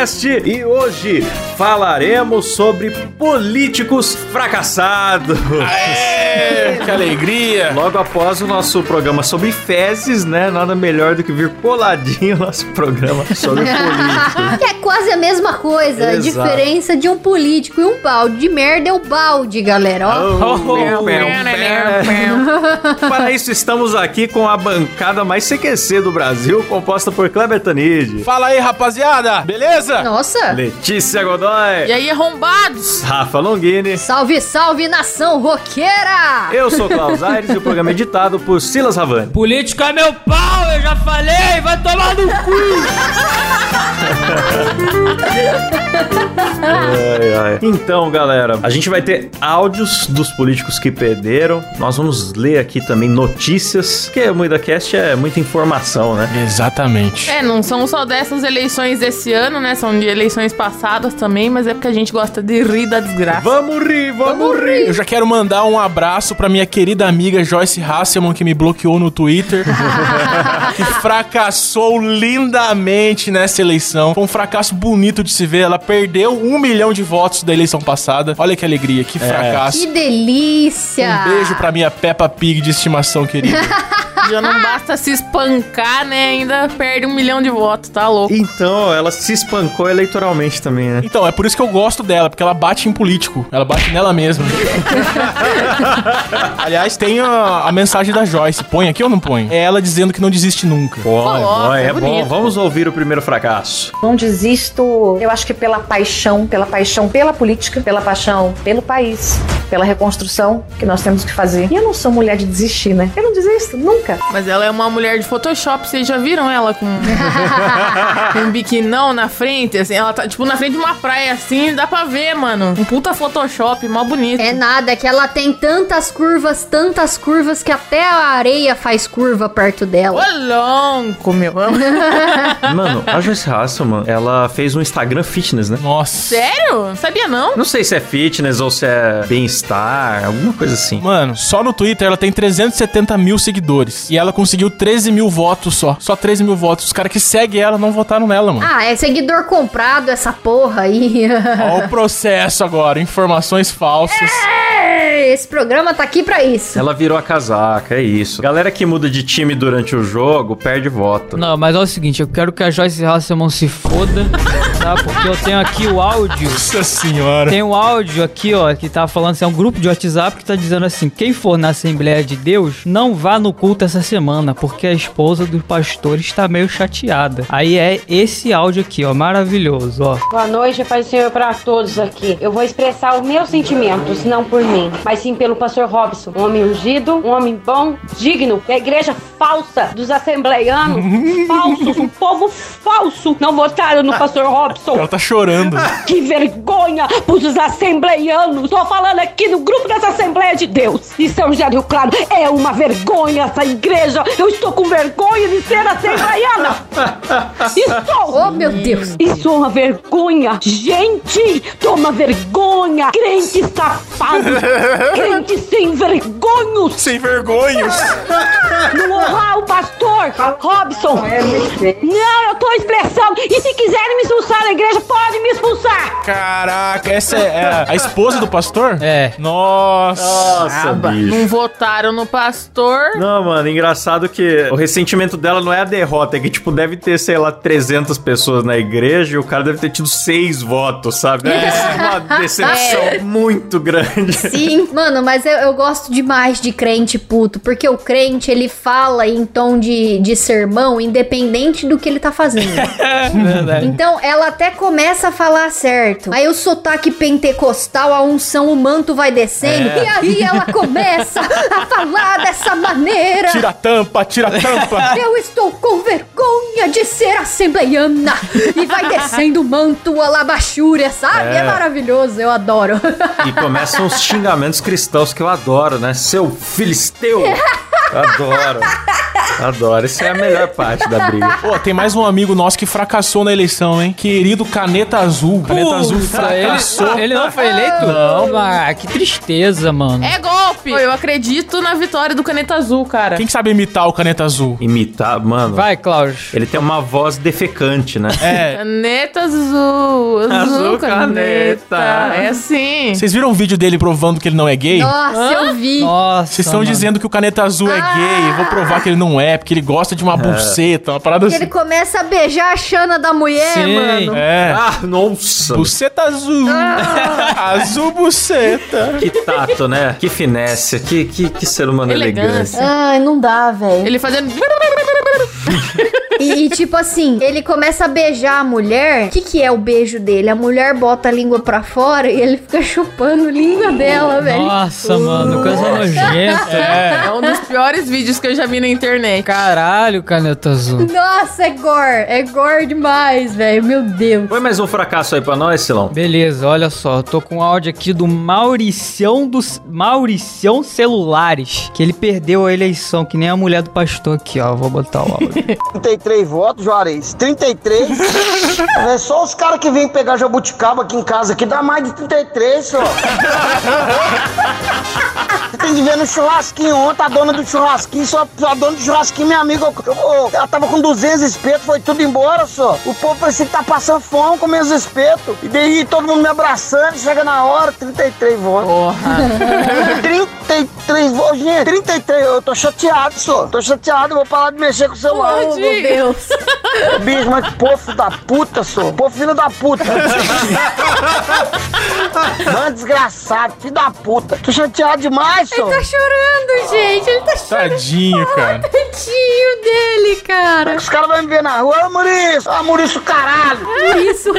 muita cast e hoje falaremos sobre políticos fracassados. Aê, que alegria! Logo após o nosso programa sobre fezes, né? Nada melhor do que vir coladinho o nosso programa sobre políticos. Que é quase a mesma coisa. A Exato. diferença de um político e um balde de merda é o balde, galera. Ó. Oh, Para isso, estamos aqui com a bancada mais CQC do Brasil, composta por Kleber Tanid, Fala aí, rapaziada! Beleza? Nossa. Letícia Godoy, E aí, arrombados? Rafa Longini. Salve, salve, nação roqueira! Eu sou Klaus Aires e o programa é editado por Silas Ravani. Político é meu pau, eu já falei, vai tomar no cu! Ai, ai. Então, galera, a gente vai ter áudios dos políticos que perderam. Nós vamos ler aqui também notícias, porque o MuidaCast é muita informação, né? Exatamente. É, não são só dessas eleições desse ano, né? São de eleições passadas também, mas é porque a gente gosta de rir da desgraça. Vamos rir, vamos rir. Eu já quero mandar um abraço pra minha querida amiga Joyce Hasselman, que me bloqueou no Twitter. que fracassou lindamente nessa eleição. Foi um fracasso bonito de se ver. Ela perdeu um milhão de votos da eleição passada. Olha que alegria, que fracasso. Que delícia! Um beijo pra minha Peppa Pig de estimação, querida. Já não basta se espancar, né? Ainda perde um milhão de votos, tá louco? Então, ela se espancou eleitoralmente também, né? Então, é por isso que eu gosto dela, porque ela bate em político. Ela bate nela mesma. Aliás, tem a, a mensagem da Joyce. Põe aqui ou não põe? É ela dizendo que não desiste nunca. Coloca, bom, é é bom. Vamos ouvir o primeiro fracasso. Não desisto, eu acho que pela paixão, pela paixão pela política, pela paixão pelo país, pela reconstrução que nós temos que fazer. E eu não sou mulher de desistir, né? Eu não desisto, nunca. Mas ela é uma mulher de Photoshop, vocês já viram ela com, com um biquinão na frente? Assim, ela tá, tipo, na frente de uma praia assim, dá pra ver, mano. Um puta Photoshop, mó bonito. É nada, é que ela tem tantas curvas, tantas curvas que até a areia faz curva perto dela. Ô, louco, meu. Mano, a Joyce Hasselman, ela fez um Instagram fitness, né? Nossa. Sério? Não sabia, não? Não sei se é fitness ou se é bem-estar, alguma coisa assim. Mano, só no Twitter ela tem 370 mil seguidores. E ela conseguiu 13 mil votos só. Só 13 mil votos. Os caras que seguem ela não votaram nela, mano. Ah, é seguidor comprado essa porra aí. Olha o processo agora. Informações falsas. É, Esse programa tá aqui pra isso. Ela virou a casaca, é isso. Galera que muda de time durante o jogo perde voto. Não, mas é o seguinte, eu quero que a Joyce Hasselman se foda, tá? Porque eu tenho aqui o áudio. Nossa senhora. Tem um áudio aqui, ó, que tá falando assim, é um grupo de WhatsApp que tá dizendo assim: quem for na Assembleia de Deus, não vá no culto essa semana, porque a esposa do pastor está meio chateada. Aí é esse áudio aqui, ó, maravilhoso, ó. Boa noite, Pai do Senhor, para todos aqui. Eu vou expressar os meus sentimentos, não por mim, mas sim pelo pastor Robson. Um homem ungido, um homem bom, digno. E a igreja falsa dos assembleianos, falsos, um povo falso, não votaram no pastor Robson. Ela tá chorando. Que vergonha pros assembleianos. Tô falando aqui no grupo dessa Assembleia de Deus. E São José do Rio Claro, é uma vergonha essa igreja. Eu estou com vergonha de ser assembleiana. Estou. Oh, meu Deus. Isso é uma vergonha! Gente, toma vergonha! Crente safado! Crente sem vergonhos! Sem vergonhos. Não honrar o pastor Robson! Não, eu tô expressando! E se quiserem me expulsar da igreja, podem me expulsar! Caraca, essa é a esposa do pastor? É. Nossa. Nossa, bicho. Não votaram no pastor. Não, mano, engraçado que o ressentimento dela não é a derrota, é que, tipo, deve ter, sei lá, 300 pessoas na igreja e o cara deve ter tido seis votos, sabe? Deve ter sido uma decepção muito grande. Sim, mano, mas eu, eu gosto demais de crente puto, porque o crente ele fala em tom de, de sermão, independente do que ele tá fazendo. Verdade. Então ela até começa a falar certo. Aí o sotaque pentecostal, a unção, o manto vai descendo. E aí ela começa a falar dessa maneira. Tira a tampa, tira a tampa. Eu estou com vergonha de ser assembleiana. E vai descendo o manto, a labachúria, sabe? É. É. maravilhoso, eu adoro. E começam os xingamentos cristãos que eu adoro, né? Seu filisteu! Adoro. Adoro. Isso é a melhor parte da briga. Pô, tem mais um amigo nosso que fracassou na eleição, hein? Querido Caneta Azul. Caneta Azul Puta, ele, fracassou. ele não foi eleito? Não. Ah, que tristeza, mano. É golpe! Pô, Eu acredito na vitória do Caneta Azul, cara. Quem que sabe imitar o Caneta Azul? Imitar, mano. Vai, Cláudio. Ele tem uma voz defecante, né? É. Caneta azul, azul, Azul caneta. caneta. É assim. Vocês viram o vídeo dele provando que ele não é gay? Nossa, eu vi. Nossa. Vocês estão dizendo que o Caneta Azul é gay. Vou provar que ele não é, porque ele gosta de uma buceta, uma parada Que ele assim. começa a beijar a chana da mulher, Sim. mano. É. Ah, nossa. Buceta azul. azul buceta. Que tato, né? Que finesse. Que, que, que ser humano elegante. Elegância. Ai, não dá, velho. Ele fazendo. E, e, tipo assim, ele começa a beijar a mulher. O que, que é o beijo dele? A mulher bota a língua pra fora e ele fica chupando a língua dela, velho. Nossa, mano, coisa nojenta. É. É um dos piores vídeos que eu já vi na internet. Caralho, caneta azul. Nossa, é gore. É gore demais, velho. Meu Deus. Foi mais um fracasso aí pra nós, Silão? Beleza, olha só, eu tô com um áudio aqui do Mauricião dos Mauricião Celulares, que ele perdeu a eleição, que nem a mulher do pastor aqui, ó. Vou botar o áudio. 33 votos, Juarez. 33. é só os caras que vêm pegar jabuticaba aqui em casa aqui dá mais de 33, só. Você tem que ver no churrasquinho ontem, a dona do churrasquinho, só a dona do churrasquinho, minha amiga, eu- eu- ela tava com 200 espetos, foi tudo embora, só. O povo parecia que tá passando fome com meus espetos. E daí todo mundo me abraçando, chega na hora, 33 votos. Porra. 33 votos, gente, 33, eu tô chateado, só. Tô chateado, eu vou parar de mexer com o celular. Oh, meu Deus. Bicho, mas que povo da puta, sou. Pô, filho da puta. Mano, desgraçado, filho da puta. Tô chateado demais, sou. Tá chorando, gente. Ele tá chorando. Tadinho, cara. Tadinho dele, cara. Os caras vão me ver na rua, ô Maurício, ô Maurício, caralho. Isso.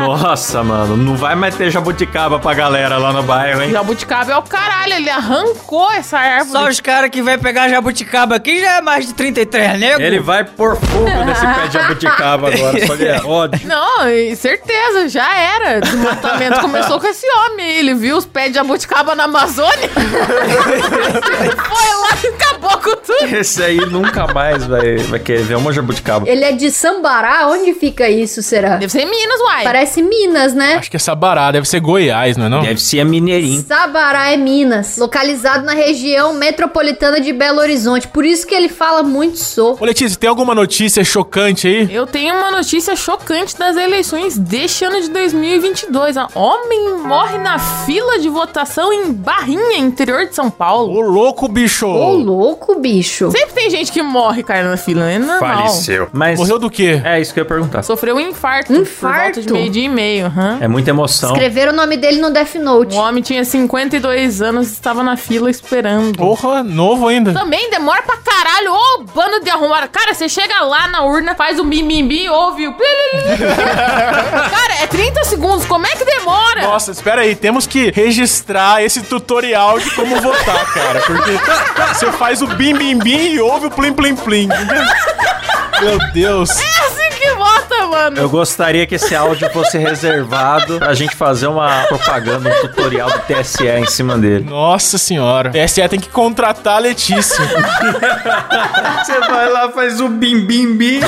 Nossa, mano. Não vai mais ter jabuticaba pra galera lá no bairro, hein? Jabuticaba é o caralho, ele arrancou essa árvore. Só os caras que vai pegar jabuticaba aqui já é mais de 33 nego. Ele vai pôr fogo nesse pé de jabuticaba agora. Só que é ódio. Não, certeza, já era. O desmatamento começou com esse homem. Ele viu os pés de jabuticaba na Amazônia. Foi lá e acabou com tudo. Esse aí nunca mais vai, vai querer ver uma jabuticaba. Ele é de Sambará? Onde fica isso, será? Deve ser em Minas, uai. Parece Minas, né? Acho que é Sabará, deve ser Goiás, não é não? Deve ser a Mineirinho. Sabará é Minas, localizado na região metropolitana de Belo Horizonte. Por isso que ele fala muito sou. Ô Letícia, tem alguma notícia chocante aí? Eu tenho uma notícia chocante das eleições deste ano de 2022. A homem morre na fila de votação em Barrinha, interior de São Paulo. Ô louco, bicho! Ô, louco, bicho. Sempre tem gente que morre, cara, na fila, né? É normal. Faleceu. Mas Morreu do quê? é isso que eu ia perguntar. Sofreu um infarto. Infarto? Por volta de meio-dia e meio. aham. É muita emoção. Escreveram o nome dele no Death Note. O homem tinha 52 anos e estava na fila esperando. Porra, novo ainda. Também demora pra caralho. Ô, bando de arrumar. Cara, você chega lá na urna, faz o bim-bim-bim, ouve o... Cara, é 30 segundos. Como é que demora? Nossa, espera aí, temos que registrar esse tutorial de como votar, cara. Porque você faz o bim bim bim e ouve o plim plim plim. Meu Deus. Mano. Eu gostaria que esse áudio fosse reservado pra gente fazer uma propaganda, um tutorial do TSE em cima dele. Nossa senhora. TSE tem que contratar a Letícia. Você vai lá, faz o bim bim bim.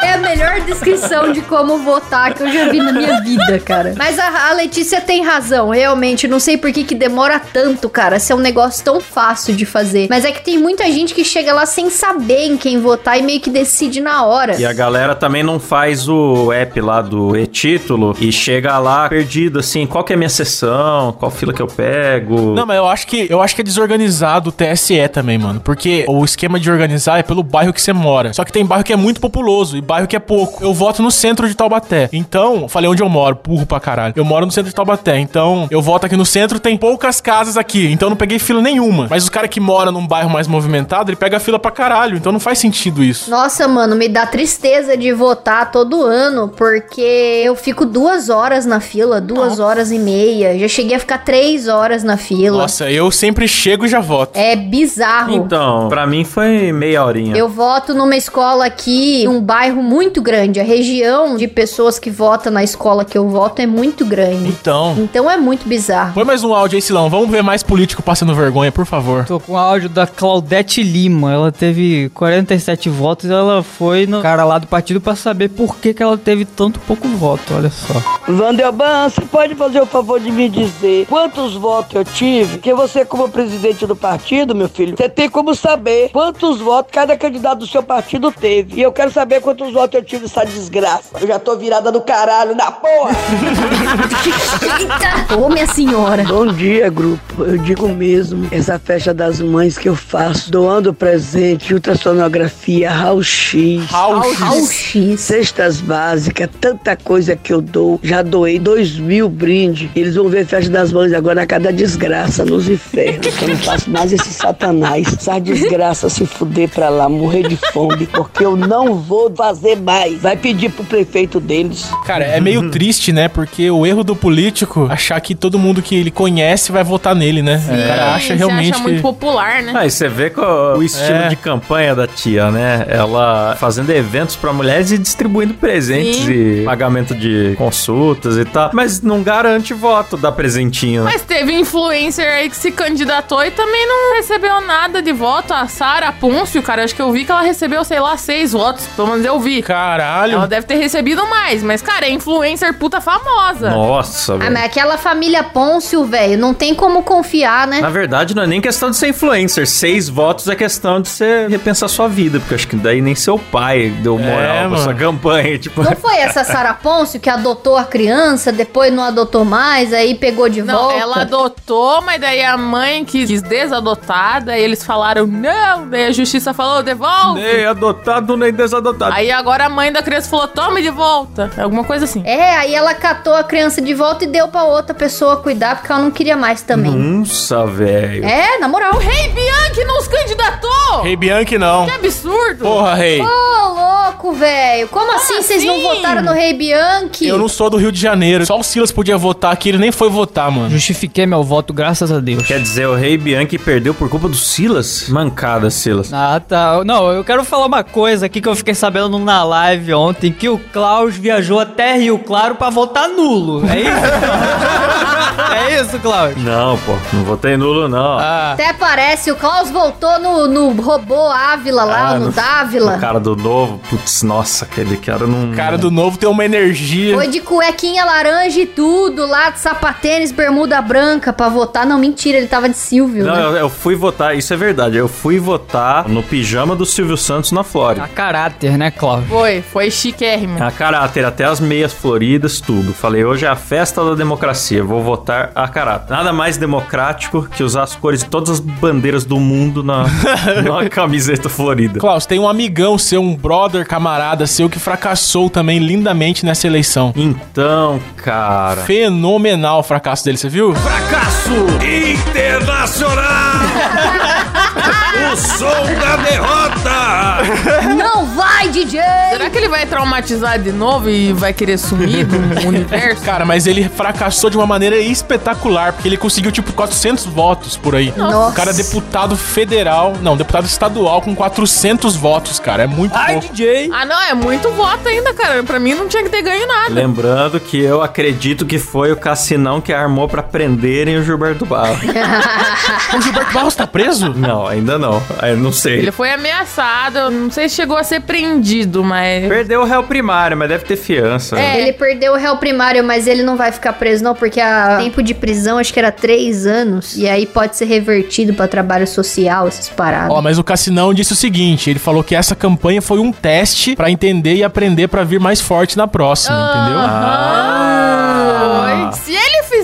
É a melhor descrição de como votar que eu já vi na minha vida, cara. Mas a, a Letícia tem razão, realmente. Não sei por que, que demora tanto, cara. Se é um negócio tão fácil de fazer. Mas é que tem muita gente que chega lá sem saber em quem votar e meio que decide na hora. E a galera também não faz o app lá do e-título e chega lá perdido, assim, qual que é a minha sessão, qual fila que eu pego. Não, mas eu acho que eu acho que é desorganizado o TSE também, mano. Porque o esquema de organizar é pelo bairro que você mora. Só que tem bairro que é muito populoso e bairro que é pouco. Eu voto no centro de Taubaté. Então, falei onde eu moro, burro pra caralho. Eu moro no centro de Taubaté. Então, eu voto aqui no centro, tem poucas casas aqui. Então, eu não peguei fila nenhuma. Mas os cara que mora num bairro mais movimentado, ele pega fila pra caralho. Então, não faz sentido isso. Nossa, mano, me dá tristeza de votar todo ano, porque eu fico duas horas na fila, duas horas e meia. Já cheguei a ficar três horas na fila. Nossa, eu sempre chego e já voto. É bizarro. Então, pra mim foi meia horinha. Eu voto numa escola aqui, um bairro muito grande. grande. A região de pessoas que votam na escola que eu voto é muito grande. Então. Então é muito bizarro. Põe mais um áudio aí, Silão. Vamos ver mais político passando vergonha, por favor. Tô com áudio da Claudete Lima. Ela teve 47 votos. Ela foi no cara lá do partido pra saber por que, que ela teve tanto pouco voto. Olha só. Vandelban, você pode fazer o favor de me dizer quantos votos eu tive? Porque você, como presidente do partido, meu filho, você tem como saber quantos votos cada candidato do seu partido teve. E eu quero saber quantos votos eu tive nessa desgraça. Eu já tô virada do caralho na porra. Eita! Ô, minha senhora. Bom dia, grupo. Eu digo mesmo, essa festa das mães que eu faço, doando presente, ultrassonografia, raio-x, Raul Cestas básicas, tanta coisa que eu dou. Já doei dois mil brindes. Eles vão ver festa das mães agora a cada desgraça nos infernos. Eu não faço mais esse satanás. Essa desgraça se fuder pra lá, morrer de fome, porque eu não vou fazer mais. Vai pedir pro prefeito deles. Cara, é meio triste, né? Porque o erro do político achar que todo mundo que ele conhece vai votar nele, né? O cara acha realmente acha muito que... popular, né? Ah, e você vê co- o estilo É. de campanha da tia, né? Ela fazendo eventos pra mulheres e distribuindo presentes Sim. e pagamento de consultas e tal. Mas não garante voto dar presentinho. né? Mas teve influencer aí que se candidatou e também não recebeu nada de voto. A Sara Pôncio, cara, acho que eu vi que ela recebeu, sei lá, seis votos. Pelo menos eu vi. Caralho. Ela deve ter recebido mais, mas, cara, é influencer puta famosa. Nossa, Ah, velho. mas aquela família Pôncio, velho, não tem como confiar, né? Na verdade, não é nem questão de ser influencer. Seis votos é questão de você repensar sua vida. Porque acho que daí nem seu pai deu moral pra mano. Campanha. Tipo, Não foi essa Sara Pôncio que adotou a criança, depois não adotou mais, aí pegou de Não, volta? ela adotou, mas daí a mãe quis, quis desadotar, daí eles falaram não, daí a justiça falou, devolve. nem adotado nem desadotado. Aí agora a mãe da criança falou, tome de volta. Alguma coisa assim. É, aí ela catou a criança de volta e deu pra outra pessoa cuidar, porque ela não queria mais também. Nossa, velho. É, na moral. Rei Bianchi não se candidatou! Rei Bianchi não. Que absurdo! Porra, rei. Ô, louco, velho. Como, assim vocês não assim? votaram no Rei Bianchi? Eu não sou do Rio de Janeiro. Só o Silas podia votar aqui, ele nem foi votar, mano. Justifiquei meu voto, graças a Deus. Quer dizer, o Rei Bianchi perdeu por culpa do Silas? Mancada, Silas. Ah, tá. Não, eu quero falar uma coisa aqui que eu fiquei sabendo na live ontem, que o Klaus viajou até Rio Claro pra votar nulo. É isso? é isso, Klaus? Não, pô, não votei nulo, não. Ah, Até parece, o Klaus voltou no, no robô Ávila lá, Ah, no, no- Dávila. O cara do novo, putz, nossa, aquele cara não. O cara do novo tem uma energia. Foi de cuequinha laranja e tudo, lá de sapatênis, bermuda branca pra votar. Não, mentira, ele tava de Silvio, Não, né? eu, eu fui votar, isso é verdade. Eu fui votar no pijama do Silvio Santos na Flórida. a caráter, né, Klaus? Foi, foi chiquérrimo. A caráter, até as meias floridas, tudo. Falei, hoje é a festa da democracia, vou votar a caráter. Nada mais democrático que usar as cores de todas as bandeiras do mundo na, na camiseta florida. Klaus, tem um amigão seu, um brother, camarada seu, que fracassou também lindamente nessa eleição. Então, cara. Fenomenal o fracasso dele, você viu? Fracasso internacional! o som da derrota! Não vai, DJ! Será que ele vai traumatizar de novo e vai querer sumir do universo? Cara, mas ele fracassou de uma maneira espetacular, porque ele conseguiu, tipo, 400 votos por aí. Nossa. O cara é deputado federal, não, deputado estadual com 400 votos, cara. É muito Ai, pouco. DJ! Ah, não, é muito voto ainda, cara. Pra mim não tinha que ter ganho nada. Lembrando que eu acredito que foi o Cassinão que armou pra prenderem o Gilberto Barros. O Gilberto Barros tá preso? não, ainda não. Eu não sei. Ele foi ameaçado, eu não sei se chegou a ser prendido, mas. Perdeu o réu primário, mas deve ter fiança. né? É. Ele perdeu o réu primário, mas ele não vai ficar preso, não, porque o tempo de prisão acho que era três anos. E aí pode ser revertido pra trabalho social, essas paradas. Ó, mas o Cassinão disse o seguinte, ele falou que essa campanha foi um teste pra entender e aprender pra vir mais forte na próxima, entendeu? Ah, foi.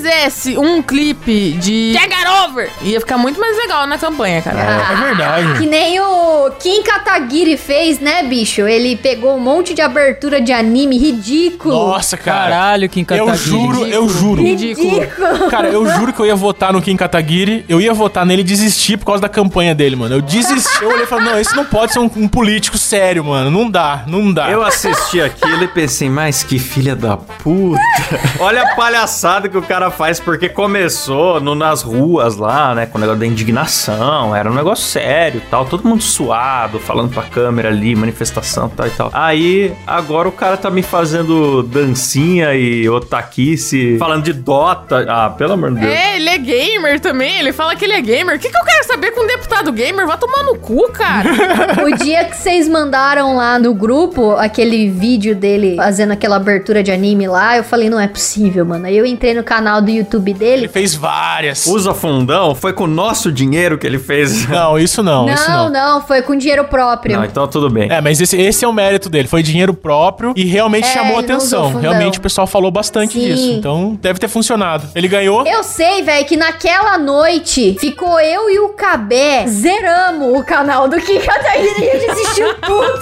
Fizesse um clipe de Get Over, ia ficar muito mais legal na campanha, cara. É verdade. Que nem o Kim Kataguiri fez, né, bicho? Ele pegou um monte de abertura de anime ridículo. Nossa, cara. Caralho, Kim Eu Kataguiri. juro, eu juro. Ridículo. Cara, eu juro que eu ia votar no Kim Kataguiri, eu ia votar nele e desistir por causa da campanha dele, mano. Eu desisti, eu olhei e falei, não, esse não pode ser um, um político sério, mano. Não dá, não dá. Eu assisti aquilo e pensei, mas que filha da puta. Olha a palhaçada que o cara faz, porque começou no- nas ruas lá, né, com o negócio da indignação, era um negócio sério e tal, todo mundo suado, falando pra câmera ali, manifestação e tal e tal. Aí, agora o cara tá me fazendo dancinha e otaquice, falando de Dota. Ah, pelo amor de Deus. É, ele é gamer também. Ele fala que ele é gamer. O que, que eu quero saber com um deputado gamer? Vai tomar no cu, cara. O dia que vocês mandaram lá no grupo aquele vídeo dele fazendo aquela abertura de anime lá, eu falei, não é possível, mano. Aí eu entrei no canal do YouTube Ele dele. fez várias. Usa fundão, foi com o nosso dinheiro que ele fez. Não, isso não, isso Não, não. não, foi com dinheiro próprio. Não, então tudo bem. É, mas esse, esse é o mérito dele. Foi dinheiro próprio e realmente É, chamou ele não atenção. Realmente o pessoal falou bastante Sim. disso. Então deve ter funcionado. Ele ganhou. Eu sei, velho, que naquela noite ficou eu e o Cabé zeramos o canal do Kim Kataguiri e a gente assistiu tudo.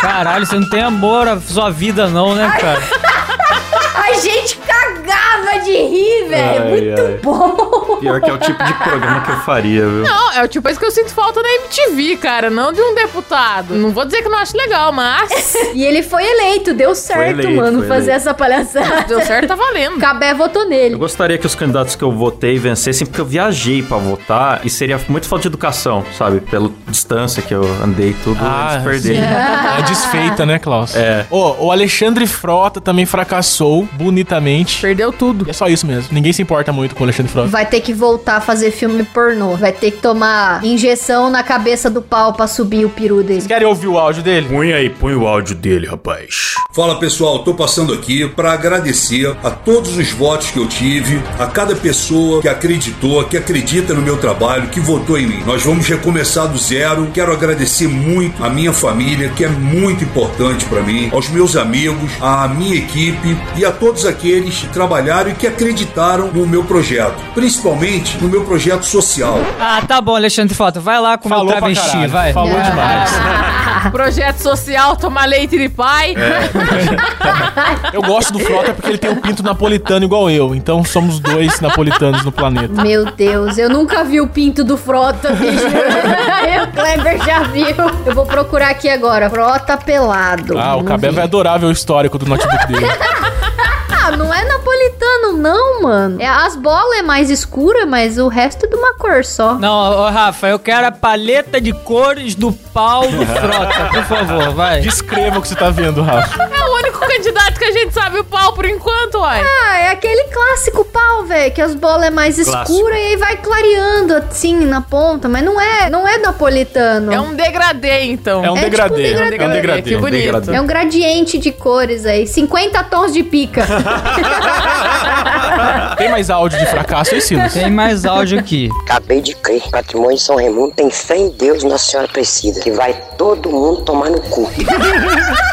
Caralho, você não tem amor à sua vida, não, né, cara? A gente cagava de rir, velho. Ai, Muito ai. bom. Pior que é o tipo de programa que eu faria, viu? Não, é o tipo coisa que eu sinto falta na MTV, cara. Não de um deputado. Não vou dizer que eu não acho legal, mas... E ele foi eleito, deu certo, eleito, mano, fazer eleito. essa palhaçada. Deu certo, tá valendo. Cabé votou Eu nele. gostaria que os candidatos que eu votei vencessem, porque eu viajei pra votar e seria muito falta de educação, sabe? Pela distância que eu andei e tudo, Ah, eles perderem. É desfeita, né, Klaus? É. Ô, o Alexandre Frota também fracassou bonitamente. Perdeu tudo. E é só isso mesmo. Ninguém se importa muito com o Alexandre Frota. Vai ter que voltar a fazer filme pornô. Vai ter que tomar injeção na cabeça do pau pra subir o peru dele. Vocês querem ouvir o áudio dele? Põe aí, põe o áudio dele, rapaz. Fala pessoal, tô passando aqui para agradecer a todos os votos que eu tive, a cada pessoa que acreditou, que acredita no meu trabalho, que votou em mim. Nós vamos recomeçar do zero. Quero agradecer muito a minha família, que é muito importante para mim, aos meus amigos, à minha equipe e a todos aqueles que trabalharam e que acreditaram no meu projeto, principalmente no meu projeto social. Ah, tá bom, Alexandre Frota. Vai lá com o meu Falou pra travesti, vai. Falou demais. Projeto social, tomar leite de pai. Eu gosto do Frota porque ele tem um pinto napolitano igual eu. Então somos dois napolitanos no planeta. Meu Deus, eu nunca vi o pinto do Frota, bicho. o Kleber já viu. Eu vou procurar aqui agora. Frota pelado. Ah, o Cabé vai adorar ver o histórico do notebook dele. Ah, não é napolitano, não, mano. É, as bolas é mais escura, mas o resto é de uma cor só. Não, ô, Rafa, eu quero a paleta de cores do pau do Frota, por favor, vai. Descreva o que você tá vendo, Rafa. É o único candidato que a gente sabe o pau por enquanto, uai. Ah, é aquele clássico pau, velho, que as bolas é mais Clássico. escura e aí vai clareando assim na ponta, mas não é, não é napolitano. É um degradê, então. É um É tipo um degradê. É um degradê. Que bonito. É um gradiente de cores aí, 50 tons de pica. Tem mais áudio de fracasso aí, Silas? Tem mais áudio aqui. Acabei de crer. Patrimônio de São Raimundo tem fé em Deus, Nossa Senhora Aparecida. Que vai todo mundo tomar no cu.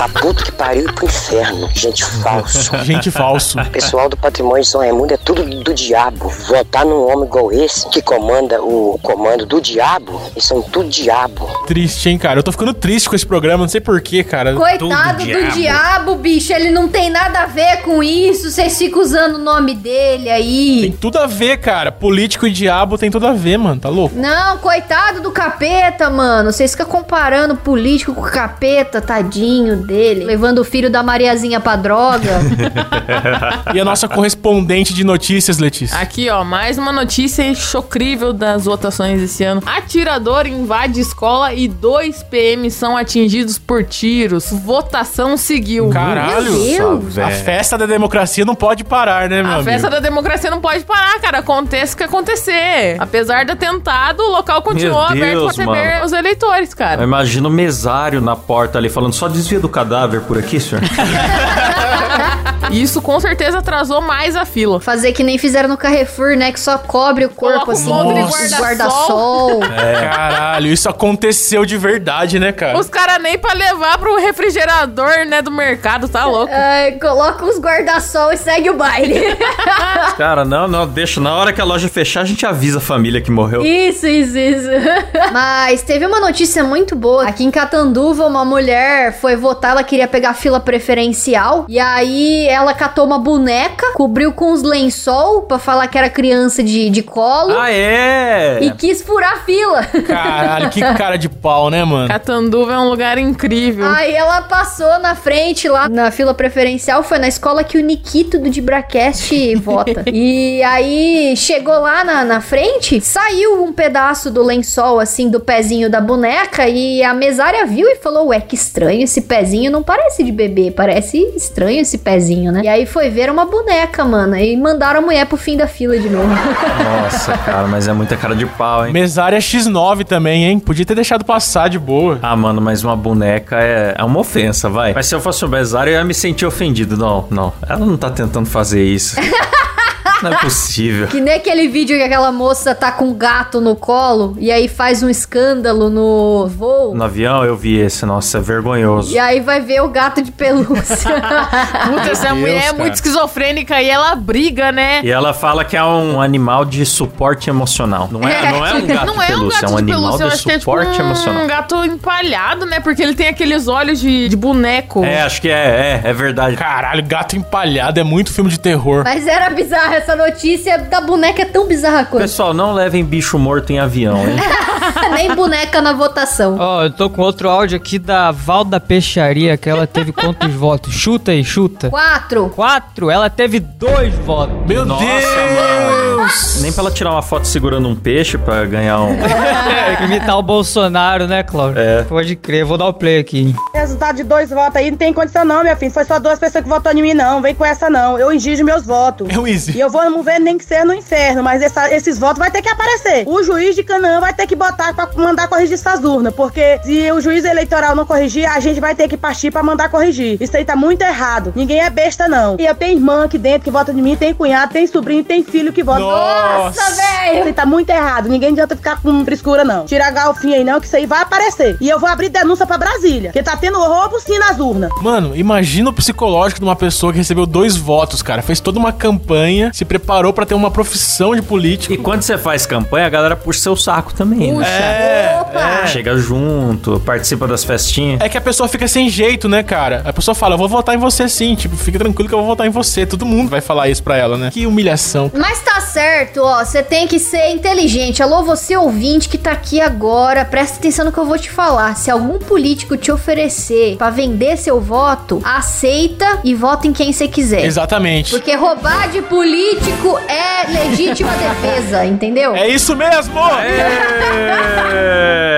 Tá puto que pariu e pro inferno. Gente falso. Gente falso. Pessoal do patrimônio de São Raimundo é tudo do diabo. Votar num homem igual esse, que comanda o comando do diabo, eles são tudo diabo. Triste, hein, cara? Eu tô ficando triste com esse programa, não sei porquê, cara. Coitado Tudo do diabo. diabo, bicho, ele não tem nada a ver com isso. Vocês ficam usando o nome dele Tem aí. tudo a ver, cara. Político e diabo tem tudo a ver, mano. Tá louco? Não, coitado do capeta, mano. Vocês ficam comparando político com capeta, tadinho dele. Levando o filho da Mariazinha pra droga. E a nossa correspondente de notícias, Letícia. Aqui, ó, mais uma notícia chocrível das votações esse ano. Atirador invade escola e dois PM são atingidos por tiros. Votação seguiu. Caralho. Meu Deus. A festa da democracia não pode parar, né, meu A amigo? festa da democracia não pode parar, cara. Aconteça o que acontecer. Apesar do atentado, o local continuou Meu aberto Deus, pra receber mano. os eleitores, cara. Imagina o mesário na porta ali falando, só desvia do cadáver por aqui, senhor. E isso com certeza atrasou mais a fila. Fazer que nem fizeram no Carrefour, né? Que só cobre o corpo, Coloca um assim. monte de os guarda-sol. guarda-sol. Caralho, isso aconteceu de verdade, né, cara? Os caras nem pra levar pro refrigerador, né, do mercado, tá louco. Ai, coloca os guarda-sol e segue o baile. Cara, não, não, deixa. Na hora que a loja fechar, a gente avisa a família que morreu. Isso, isso, isso. Mas teve uma notícia muito boa. Aqui em Catanduva, uma mulher foi votar, ela queria pegar fila preferencial. E aí ela catou uma boneca, cobriu com uns lençol pra falar que era criança de, de colo. Ah, é? E quis furar a fila. Caralho, que cara de pau, né, mano? Catanduva é um lugar incrível. Aí ela passou na frente lá na fila preferencial, foi na escola que o Nikito do Dibracast vota. E aí chegou lá na, na frente, saiu um pedaço do lençol assim do pezinho da boneca e a mesária viu e falou: Ué, que estranho esse pezinho, não parece de bebê, parece estranho esse pezinho, né? E aí foi ver uma boneca, mano, e mandaram a mulher pro fim da fila de novo. Nossa, cara, mas é muita cara de pau, hein? Mesária X9 também, hein? Podia ter deixado passar de boa. Ah, mano, mas uma boneca é, é uma ofensa, vai. Mas se eu fosse o mesário, eu ia me sentir ofendido. Não, não. Ela não tá tentando fazer isso. Não é possível. Que nem aquele vídeo que aquela moça tá com um gato no colo e aí faz um escândalo no voo. No avião eu vi esse, nossa, é vergonhoso. E aí vai ver o gato de pelúcia. Puta, essa Deus, mulher é cara. muito esquizofrênica e ela briga, né? E ela fala que é um animal de suporte emocional. Não é, não é um gato não de é um pelúcia, gato é um de animal pelúcia, eu de acho que é tipo suporte um emocional. gato empalhado, né? Porque ele tem aqueles olhos de, de boneco. É, acho que é, é, é verdade. Caralho, gato empalhado é muito filme de terror. Mas era bizarra essa notícia da boneca é tão bizarra quanto. Pessoal, não levem bicho morto em avião, hein? Nem boneca na votação. Ó, eu tô com outro áudio aqui da Valda Peixaria, que ela teve quantos votos? Chuta aí, chuta. Quatro. Quatro? Ela teve dois votos. Meu Nossa, Deus! Nem pra ela tirar uma foto segurando um peixe pra ganhar um. É, imitar o Bolsonaro, né, Cláudio? É. Pode crer, vou dar o play aqui. Resultado de dois votos aí não tem condição não, minha filha. Foi só duas pessoas que votaram em mim, não. Vem com essa, não. Eu exijo meus votos. É o Easy. E eu vou não ver nem que ser no inferno, mas essa- esses votos vai ter que aparecer. O juiz de Canaã vai ter que botar pra mandar corrigir essas urnas, porque se o juiz eleitoral não corrigir, a gente vai ter que partir pra mandar corrigir. Isso aí tá muito errado. Ninguém é besta, não. E eu tenho irmã aqui dentro que vota de mim, tem cunhado, tem sobrinho, tem filho que vota. Nossa, velho! Isso aí tá muito errado. Ninguém adianta ficar com frescura, não. Tira a galfinha aí, não, que isso aí vai aparecer. E eu vou abrir denúncia pra Brasília, que tá tendo roubo sim nas urnas. Mano, imagina o psicológico de uma pessoa que recebeu dois votos, cara. Fez toda uma campanha, se preparou pra ter uma profissão de político. E quando você faz campanha, a galera puxa seu saco também, né? É, Opa! Chega junto, participa das festinhas. é que a pessoa fica sem jeito, né, cara? A pessoa fala, eu vou votar em você sim. Tipo, fica tranquilo que eu vou votar em você. Todo mundo vai falar isso pra ela, né? Que humilhação. Mas tá certo, ó. Você tem que ser inteligente. Alô, você ouvinte que tá aqui agora, presta atenção no que eu vou te falar. Se algum político te oferecer pra vender seu voto, aceita e vota em quem você quiser. Exatamente. Porque roubar de político é legítima defesa, entendeu? É isso mesmo!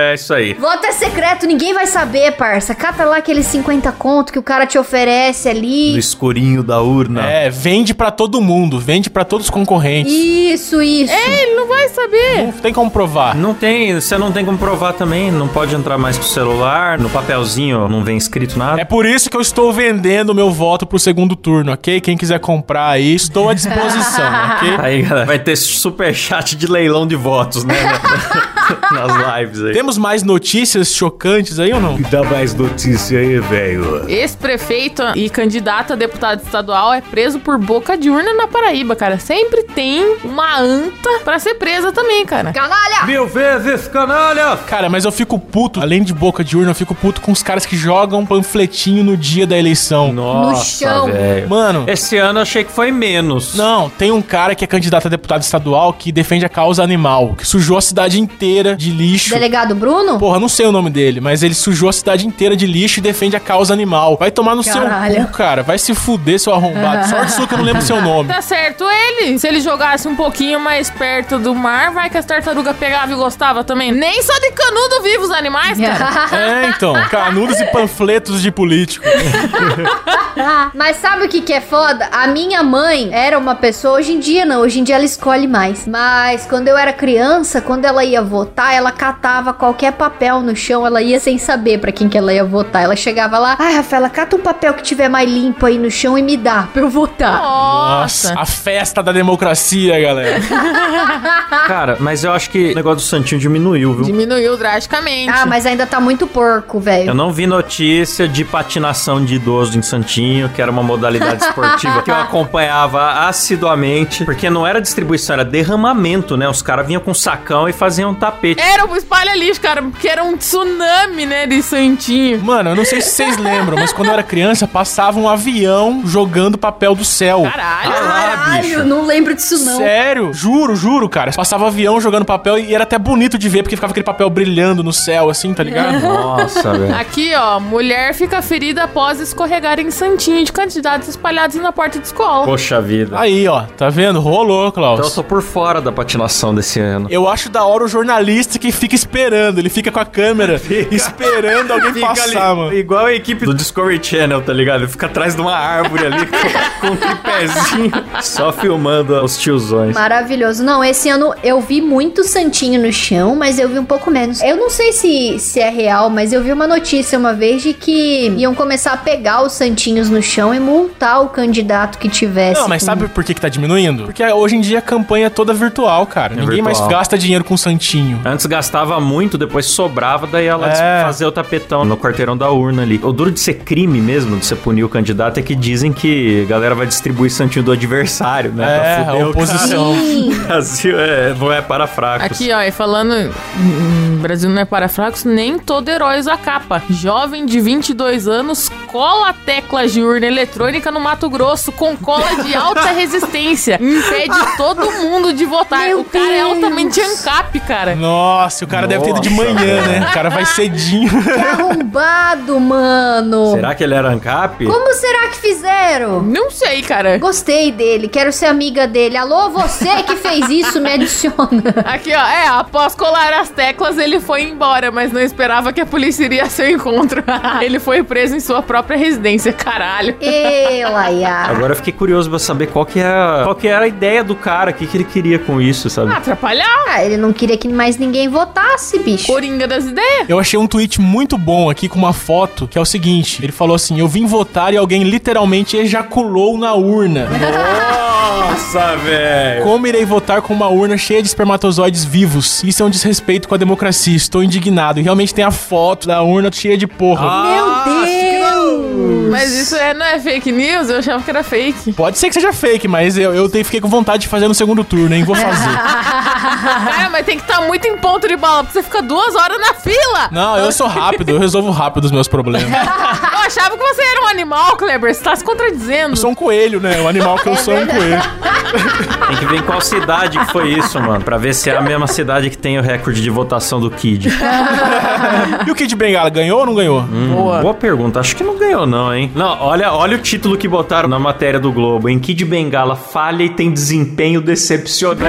É isso aí. Voto é secreto, ninguém vai saber, parça. Cata lá aqueles 50 conto que o cara te oferece No ali. escurinho da urna. É, vende pra todo mundo, vende pra todos os concorrentes. Isso, isso. É, ele não vai saber. Não tem como provar. Não tem, você não tem como provar também, não pode entrar mais com o celular, no papelzinho não vem escrito nada. É por isso que eu estou vendendo o meu voto pro segundo turno, ok? Quem quiser comprar aí, estou à disposição, ok? Aí, galera, vai ter super chat de leilão de votos, né? Nas lives aí. Temos mais notícias chocantes aí ou não? Dá mais notícia aí, velho. Ex-prefeito e candidato a deputado estadual é preso por boca de urna na Paraíba, cara. Sempre tem uma anta pra ser presa também, cara. Canalha! Mil vezes, canalha! Cara, mas eu fico puto, além de boca de urna, eu fico puto com os caras que jogam panfletinho no dia da eleição. Nossa, chão. velho. Mano, Esse ano eu achei que foi menos. não, tem um cara que é candidato a deputado estadual que defende a causa animal, que sujou a cidade inteira de lixo. Delegado Bruno? Porra, não sei o nome dele, mas ele sujou a cidade inteira de lixo e defende a causa animal. Vai tomar no Caralho. seu cu, cara. Vai se fuder, seu arrombado. Sorte sua que eu não lembro seu nome. Tá certo ele. Se ele jogasse um pouquinho mais perto do mar, vai que as tartarugas pegavam e gostava também. Nem só de canudo vive os animais, cara. É, então. Canudos e panfletos de político. Mas sabe o que, que é foda? A minha mãe era uma pessoa, hoje em dia não, hoje em dia ela escolhe mais. Mas quando eu era criança, quando ela ia votar, ela catava qualquer papel no chão, ela ia sem saber pra quem que ela ia votar. Ela chegava lá, ai Rafaela, cata um papel que tiver mais limpo aí no chão e me dá pra eu votar. Nossa. A festa da democracia, galera. Cara, mas eu acho que o negócio do Santinho diminuiu, viu? Diminuiu drasticamente. Ah, mas ainda tá muito porco, Eu velho. não vi notícia de patinação de idoso em Santinho, que era uma modalidade esportiva que eu acompanhava assiduamente, porque não era distribuição, era derramamento, né? Os caras vinham com sacão e faziam um tapete. Era o espalha lixo, cara, porque era um tsunami, né, de santinho. Mano, eu não sei se vocês lembram, mas quando eu era criança, passava um avião jogando papel do céu. Caralho. Caralho, não lembro disso não. Sério? Juro, juro, cara. Passava avião jogando papel e era até bonito de ver, porque ficava aquele papel brilhando no céu, assim, tá ligado? Nossa, velho. Aqui, ó, mulher fica ferida após escorregar em santinho de candidatos espalhados na porta de escola. Poxa vida. Aí, ó, tá vendo? Rolou, Então eu Klaus. tô por fora da patinação desse ano. Eu acho da hora o jornalista que fica esperando. Ele fica com a câmera esperando alguém Fica passar, ali, mano. igual a equipe do Discovery Channel, tá ligado? Ele fica atrás de uma árvore ali com, com um tripézinho, só filmando os tiozões. Maravilhoso. Não, esse ano eu vi muito santinho no chão, mas eu vi um pouco menos. Eu não sei se, se é real, mas eu vi uma notícia uma vez de que iam começar a pegar os santinhos no chão e multar o candidato que tivesse. Não, mas com- sabe por que, que tá diminuindo? Porque hoje em dia a campanha é toda virtual, cara. Ninguém mais virtual. gasta dinheiro com santinho. Antes gastava muito, depois sobrava, daí ela É. fazer o tapetão no quarteirão da urna ali. O duro de ser crime mesmo, de você punir o candidato, é que dizem que a galera vai distribuir santinho do adversário, né? É, fuder a o oposição. Brasil é, não é para fracos. Aqui, ó, e falando. Hum, Brasil não é para fracos, nem todo herói usa capa. Jovem de 22 anos cola teclas de urna eletrônica no Mato Grosso com cola de alta resistência. Impede todo mundo de votar. Meu o cara é Deus. altamente ANCAP, cara. Nossa, o cara deve ter ido de Nossa, manhã, né? O cara vai cedinho. Que arrombado, mano. Será que ele era ANCAP? Como será que fizeram? Não sei, cara. Gostei dele, quero ser amiga dele. Alô, você que fez isso, me adiciona. Aqui, ó, é, após colar as teclas, ele foi embora, mas não esperava que a polícia iria a seu encontro. ele foi preso em sua própria residência, caralho. Ê, Laia. Agora eu fiquei curioso pra saber qual que, é, qual que era a ideia do cara, o que, que ele queria com isso, sabe? Ah, atrapalhar. Ah, ele não queria que mais ninguém votasse, bicho. Coringa das ideias. Eu achei um tweet muito bom aqui com uma foto que é o seguinte: ele falou assim, eu vim votar e alguém literalmente ejaculou na urna. Nossa, velho! Como irei votar com uma urna cheia de espermatozoides vivos? Isso é um desrespeito com a democracia. Estou indignado. E realmente tem a foto da urna cheia de porra. Meu Deus! Mas isso é, não é fake news? Eu achava que era fake. Pode ser que seja fake, mas eu, eu fiquei com vontade de fazer no segundo turno, hein? Vou fazer. Cara, mas tem que estar muito em ponto de bala, porque você fica duas horas na fila. Não, eu sou rápido, eu resolvo rápido os meus problemas. Eu achava que você era um animal, Kleber. Você tá se contradizendo. Eu sou um coelho, né? O animal que eu sou é um coelho. Tem que ver em qual cidade que foi isso, mano. Pra ver se é a mesma cidade que tem o recorde de votação do Kid. E o Kid Bengala ganhou ou não ganhou? Boa. Boa pergunta. Acho que não ganhou, não, hein? Não, olha, olha o título que botaram na matéria do Globo. Em Kid Bengala falha e tem desempenho decepcionante.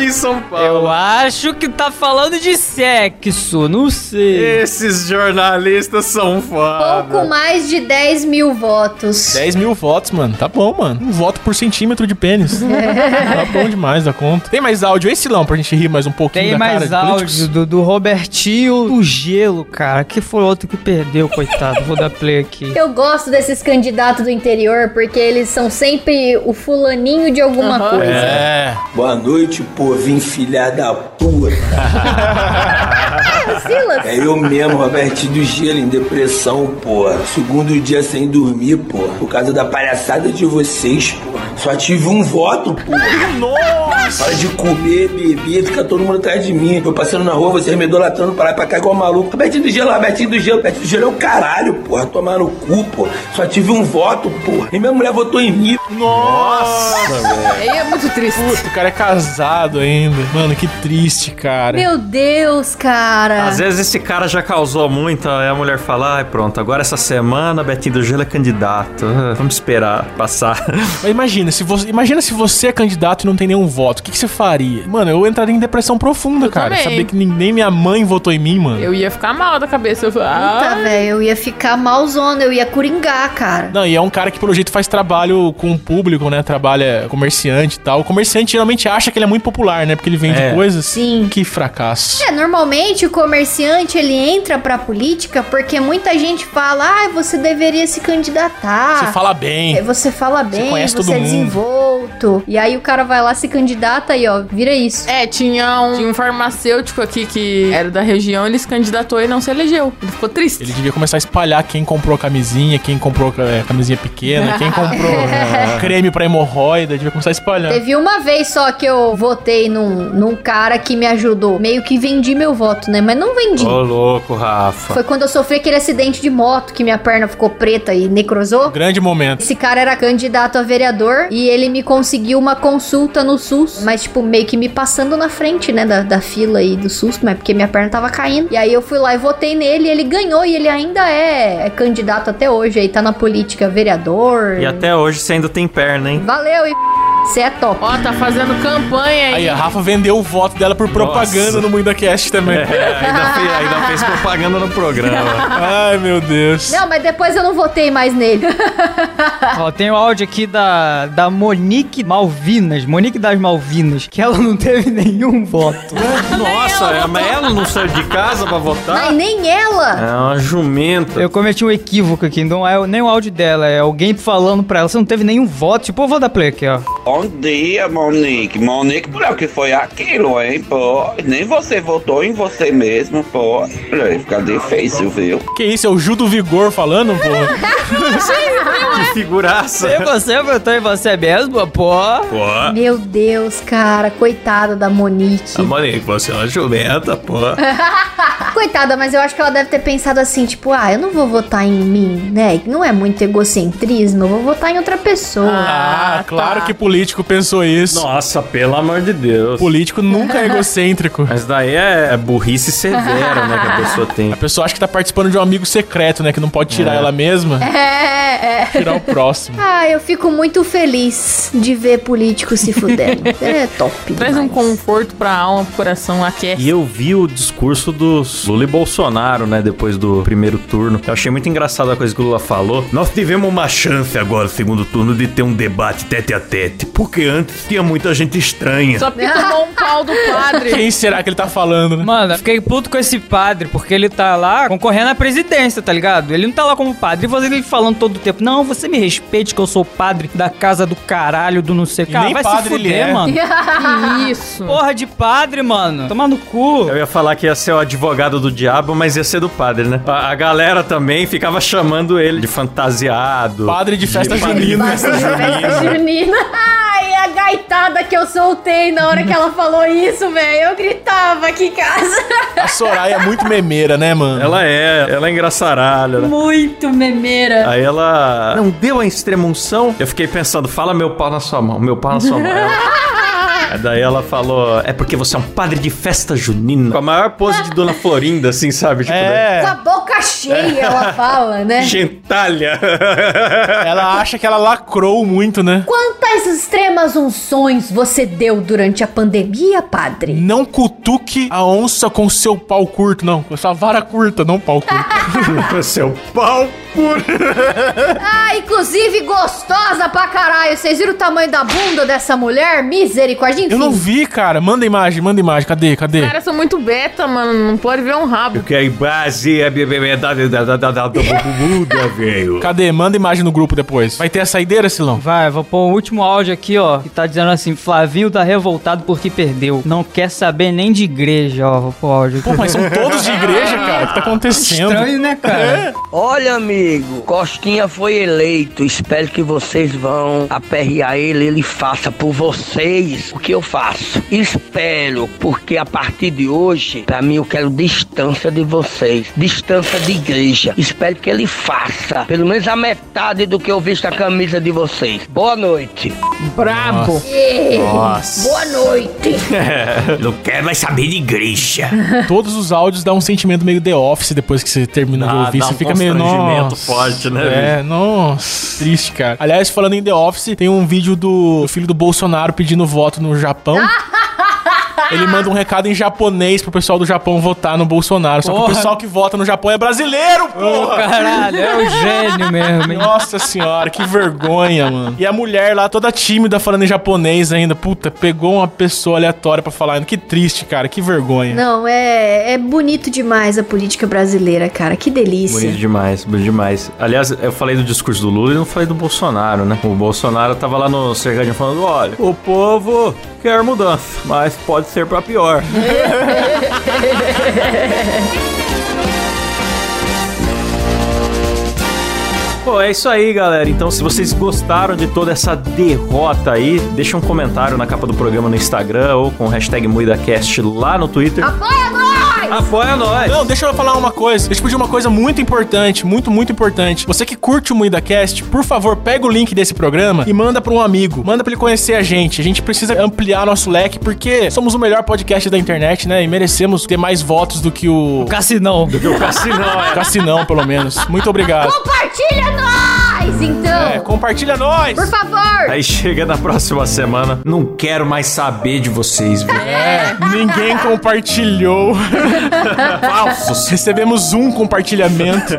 Em São Paulo. Eu acho que tá falando de sexo, não sei. Esses jornalistas são foda. Pouco mais de 10 mil votos. 10 mil votos, mano. Tá bom, mano. Um voto por centímetro de pênis. tá bom demais da conta. Tem mais áudio aí, Silão, pra gente rir mais um pouquinho Tem da cara mais áudio do, do Robertinho do Gelo, cara, que foi outro que perdeu, coitado. Vou dar play aqui. Eu gosto desses candidatos do interior porque eles são sempre o fulaninho de alguma coisa. É. Boa noite, povinho filha da puta. É, Silas. É eu mesmo, Robertinho do Gelo, em depressão, porra. Segundo dia sem dormir, porra. Por causa da palhaçada de vocês, porra. Só tive um voto, porra. Nossa! Hora de comer, beber, fica todo mundo atrás de mim. Eu passando na rua, vocês me idolatrando pra lá e pra cá igual maluco. Robertinho do Gelo, Robertinho do Gelo. Robertinho do Gelo é o caralho, porra. Tomar no cu, porra. Só tive um voto, porra. E minha mulher votou em mim. Nossa, velho. Aí é muito triste. Puta, o cara é casado ainda. Mano, que triste, cara. Meu Deus, cara. Às vezes esse cara já causou muito, aí a mulher fala, ai pronto, agora essa semana Betinho do Gelo é candidato. Ah, Vamos esperar passar. Mas imagina, se você, imagina se você é candidato e não tem nenhum voto. O que, que você faria? Mano, eu entraria em depressão profunda, cara. também. Saber que nem, minha mãe votou em mim, mano. Eu ia ficar mal da cabeça. Eu Puta, ah, velho, eu ia ficar malzona, eu ia coringar, cara. Não, e é um cara que, pelo jeito, faz trabalho com o público, né? Trabalha comerciante e tal. O comerciante geralmente acha que ele é muito popular. Popular, né? Porque ele vende É. coisas. Sim. Que fracasso. É, normalmente o comerciante ele entra pra política porque muita gente fala, ah, você deveria se candidatar. Você fala bem. É, Você fala bem, conhece você, todo é mundo. desenvolto. E aí o cara vai lá, se candidata e ó, vira isso. É, tinha um, tinha um farmacêutico aqui que era da região, ele se candidatou e não se elegeu. Ele ficou triste. Ele devia começar a espalhar quem comprou camisinha, quem comprou é, camisinha pequena, quem comprou é, creme pra hemorroida. Devia começar a espalhar. Teve uma vez só que eu votei num, num cara que me ajudou. Meio que vendi meu voto, né? Mas não vendi. Ô, louco, Rafa. Foi quando eu sofri aquele acidente de moto que minha perna ficou preta e necrosou. Grande momento. Esse cara era candidato a vereador e ele me conseguiu uma consulta no SUS, mas, tipo, meio que me passando na frente, né, da, da fila aí do SUS, mas porque minha perna tava caindo. E aí eu fui lá e votei nele e ele ganhou e ele ainda é, é candidato até hoje, aí tá na política vereador. E até hoje você ainda tem perna, hein? Valeu, e você é top. Ó, tá fazendo campanha aí. Aí a Rafa vendeu o voto dela por propaganda Nossa. no MuidaCast também. É, ainda, fez, ainda fez propaganda no programa. Ai, meu Deus. Não, mas depois eu não votei mais nele. Ó, tem o áudio aqui da, da Monique Malvinas, Monique das Malvinas, que ela não teve nenhum voto. Nossa, é, mas ela não saiu de casa pra votar? Mas nem ela. É uma jumenta. Eu cometi um equívoco aqui, não é nem o áudio dela, é alguém falando pra ela, você não teve nenhum voto. Tipo, eu vou dar play aqui, ó. Bom dia, Monique. Monique, por que foi aquilo, hein, pô? Nem você votou em você mesmo, pô. Fica difícil, viu? Que isso, é o Ju do Vigor falando, pô? Que figuraça. E você votou em você mesmo, pô? Pô. Meu Deus, cara, coitada da Monique. A Monique, você é uma jumenta, pô. Coitada, mas eu acho que ela deve ter pensado assim, tipo, ah, eu não vou votar em mim, né? Não é muito egocentrismo, eu vou votar em outra pessoa. Ah, claro que político pensou isso. Nossa, pelo amor de Deus. Político nunca é egocêntrico. Mas daí é, é burrice severa, né, que a pessoa tem. A pessoa acha que tá participando de um amigo secreto, né? Que não pode tirar É. ela mesma, É, é. tirar o próximo. Ah, eu fico muito feliz de ver político se fudendo. É top. Traz um demais. conforto pra alma, pro coração, aquece. E eu vi o discurso dos Lula e Bolsonaro, né, depois do primeiro turno. Eu achei muito engraçado a coisa que o Lula falou. Nós tivemos uma chance agora, segundo turno, de ter um debate tete a tete, porque antes tinha muita gente estranha. Só porque tomou um pau do padre. Quem será que ele tá falando, né? Mano, eu fiquei puto com esse padre, porque ele tá lá concorrendo à presidência, tá ligado? Ele não tá lá como padre. E você ele falando todo o tempo, não, você me respeite que eu sou padre da casa do caralho, do não sei o que. E nem vai padre se fuder, ele é. mano. Que isso. Porra de padre, mano. Tomar no cu. Eu ia falar que ia ser o advogado do diabo, mas ia ser do padre, né? A, a galera também ficava chamando ele de fantasiado. Padre de festa junina. de festa Festa junina. Gaitada que eu soltei na hora que ela falou isso, velho. Eu gritava aqui em casa. A Soraya é muito memeira, né, mano? Ela é, ela é engraçaralha, né? Muito memeira. Aí ela não deu a extremunção. Eu fiquei pensando, fala meu pau na sua mão, meu pau na sua mão. Ela- Daí ela falou, é porque você é um padre de festa junina. Com a maior pose de Dona Florinda, assim, sabe? Tipo, Com a É. boca cheia, ela fala, né? gentalha. Ela acha que ela lacrou muito, né? Quantas extremas unções você deu durante a pandemia, padre? Não cutuque a onça com seu pau curto, não. Com sua vara curta, não pau curto. Seu pau Ah, inclusive gostosa pra caralho. Vocês viram o tamanho da bunda dessa mulher? Misericórdia, enfim. Eu não vi, cara. Manda imagem, manda imagem. Cadê? Cadê? Os caras são muito beta, mano. Não pode ver um rabo. Eu quero base a bebê da da da da da Buda, velho. Cadê? Manda imagem no grupo depois. Vai ter a saideira, Silão? Vai, vou pôr o último áudio aqui, ó. Que tá dizendo assim: Flavinho tá revoltado porque perdeu. Não quer saber nem de igreja, ó. Vou pôr o áudio. Pô, mas são todos de igreja, cara. O que tá acontecendo? Estranho, né, cara? Olha, amigo, Costinha foi eleito. Espero que vocês vão aperrear ele, ele faça por vocês o que eu faço. Espero, porque a partir de hoje, pra mim, eu quero distância de vocês, distância de igreja. Espero que ele faça pelo menos a metade do que eu visto a camisa de vocês. Boa noite. Brabo. Nossa. Boa noite. Não quer mais saber de igreja. Todos os áudios dão um sentimento meio The Office depois que você termina de Ah, ouvir. dá Você um fica meio. Nossa. forte, né, É, nossa. Triste, cara. Aliás, falando em The Office, tem um vídeo do filho do Bolsonaro pedindo voto no Japão. Ele manda um recado em japonês pro pessoal do Japão votar no Bolsonaro. Só que Porra. o pessoal que vota no Japão é brasileiro, Ô, porra! caralho, é um gênio mesmo, hein? Nossa senhora, que vergonha, mano. E a mulher lá, toda tímida, falando em japonês ainda. Puta, pegou uma pessoa aleatória pra falar. Que triste, cara, que vergonha. Não, é, é bonito demais a política brasileira, cara. Que delícia. Bonito demais, bonito demais. Aliás, eu falei do discurso do Lula e não falei do Bolsonaro, né? O Bolsonaro tava lá no cercadinho falando: olha, o povo quer mudança, mas pode ser pra pior. Pô, é isso aí, galera. Então, se vocês gostaram de toda essa derrota aí, deixa um comentário na capa do programa no Instagram ou com o hashtag MuidaCast lá no Twitter. Apoia! Apoia nós! Não, deixa eu falar uma coisa. Deixa eu pedir uma coisa muito importante, muito, muito importante. Você que curte o MuidaCast, por favor, pega o link desse programa e manda pra um amigo. Manda pra ele conhecer a gente. A gente precisa ampliar nosso leque, porque somos o melhor podcast da internet, né? E merecemos ter mais votos do que o... O Cassinão. Do que o Cassinão, é. Cassinão, pelo menos. Muito obrigado. Compartilha nós, então! É, compartilha nós! Por favor! Aí chega na próxima semana, não quero mais saber de vocês, viu? É, ninguém compartilhou. Falsos. Recebemos um compartilhamento.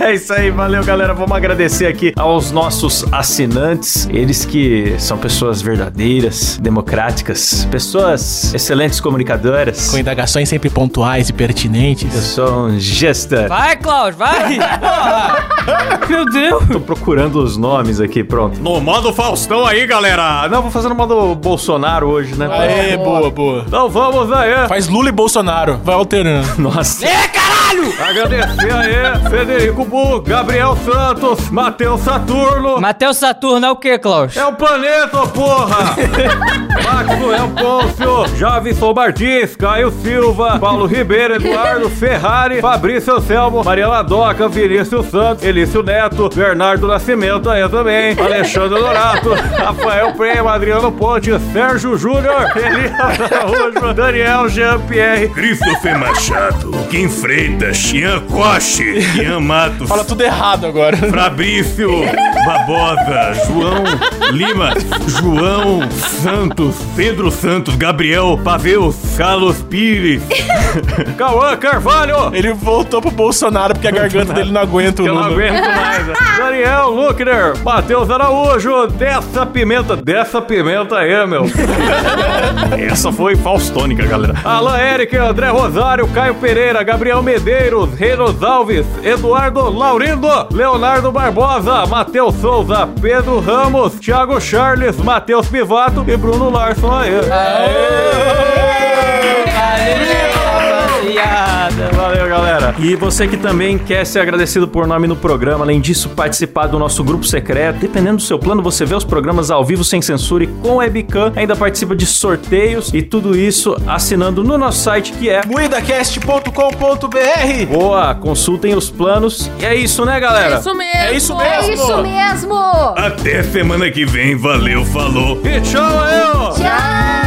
É isso aí, valeu galera. Vamos agradecer aqui aos nossos assinantes, eles que são pessoas verdadeiras, democráticas, pessoas excelentes comunicadoras. Com indagações sempre pontuais e Eu pertinentes. sou um gestor. Vai, Klaus, vai! Meu Deus! Tô procurando os nomes aqui, pronto. No modo Faustão aí, galera. Não, vou fazer no modo Bolsonaro hoje, né? Aê, boa, boa. Então vamos aí. Faz Lula e Bolsonaro. Vai alterando. Nossa. É, caralho! Agradecer aí, Federico Bu, Gabriel Santos, Matheus Saturno. Matheus Saturno é o que, Klaus? É o planeta, porra! Maxwell Pôncio, Javison Martins, Caio Silva, Paulo Ribeiro, Eduardo Ferrari, Fabrício Anselmo, Mariela Doca, Vinícius Santos, Elício Neto, Bernardo Nascimento aí também, Alexandre Dorato, Rafael Prema, Adriano Ponte, Sérgio Júnior, Elias Araújo, Daniel Jean-Pierre, Christopher Machado, Kim Freitas, Ian Coche, Ian Matos, Fala tudo errado agora. Fabrício Barbosa, João Lima, João Santos, Pedro Santos, Gabriel Paveus, Carlos Pires, Cauã Carvalho, Ele voltou pro Bolsonaro porque a garganta dele não aguenta o eu não aguento mais. Daniel Luckner, Matheus Araújo, dessa pimenta, dessa pimenta aí, meu. Essa foi faustônica, galera. Alan Eric, André Rosário, Caio Pereira, Gabriel Medeiros, Renos Alves, Eduardo Laurindo, Leonardo Barbosa, Matheus Souza, Pedro Ramos, Thiago Charles, Matheus Pivato e Bruno Larson aí. Rapaziada. Galera. E você que também quer ser agradecido por nome no programa, além disso, participar do nosso grupo secreto. Dependendo do seu plano, você vê os programas ao vivo sem censura e com webcam. Ainda participa de sorteios e tudo isso assinando no nosso site que é. Muidacast.com.br Boa, consultem os planos. E é isso, né, galera? É isso mesmo. É isso É mesmo. isso mesmo! Até semana que vem, valeu, falou. E tchau, eu! Tchau!